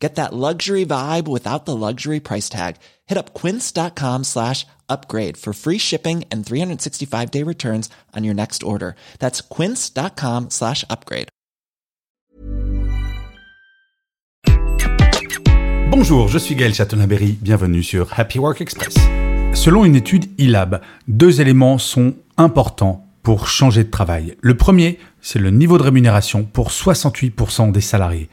Get that luxury vibe without the luxury price tag. Hit up quince.com slash upgrade for free shipping and 365 day returns on your next order. That's quince.com slash upgrade. Bonjour, je suis Gaël Chatonaberry, bienvenue sur Happy Work Express. Selon une étude ILAB, deux éléments sont importants pour changer de travail. Le premier, c'est le niveau de rémunération pour 68% des salariés.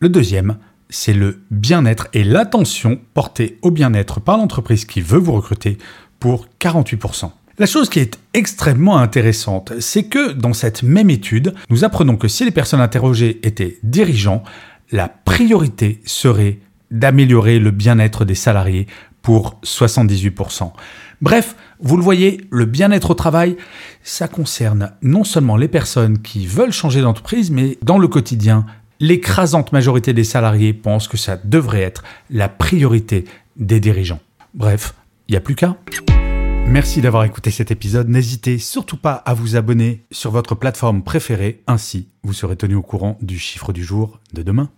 Le deuxième, c'est le bien-être et l'attention portée au bien-être par l'entreprise qui veut vous recruter pour 48%. La chose qui est extrêmement intéressante, c'est que dans cette même étude, nous apprenons que si les personnes interrogées étaient dirigeants, la priorité serait d'améliorer le bien-être des salariés pour 78%. Bref, vous le voyez, le bien-être au travail, ça concerne non seulement les personnes qui veulent changer d'entreprise, mais dans le quotidien, l'écrasante majorité des salariés pensent que ça devrait être la priorité des dirigeants. Bref, il n'y a plus qu'à. Merci d'avoir écouté cet épisode. N'hésitez surtout pas à vous abonner sur votre plateforme préférée. Ainsi, vous serez tenu au courant du chiffre du jour de demain.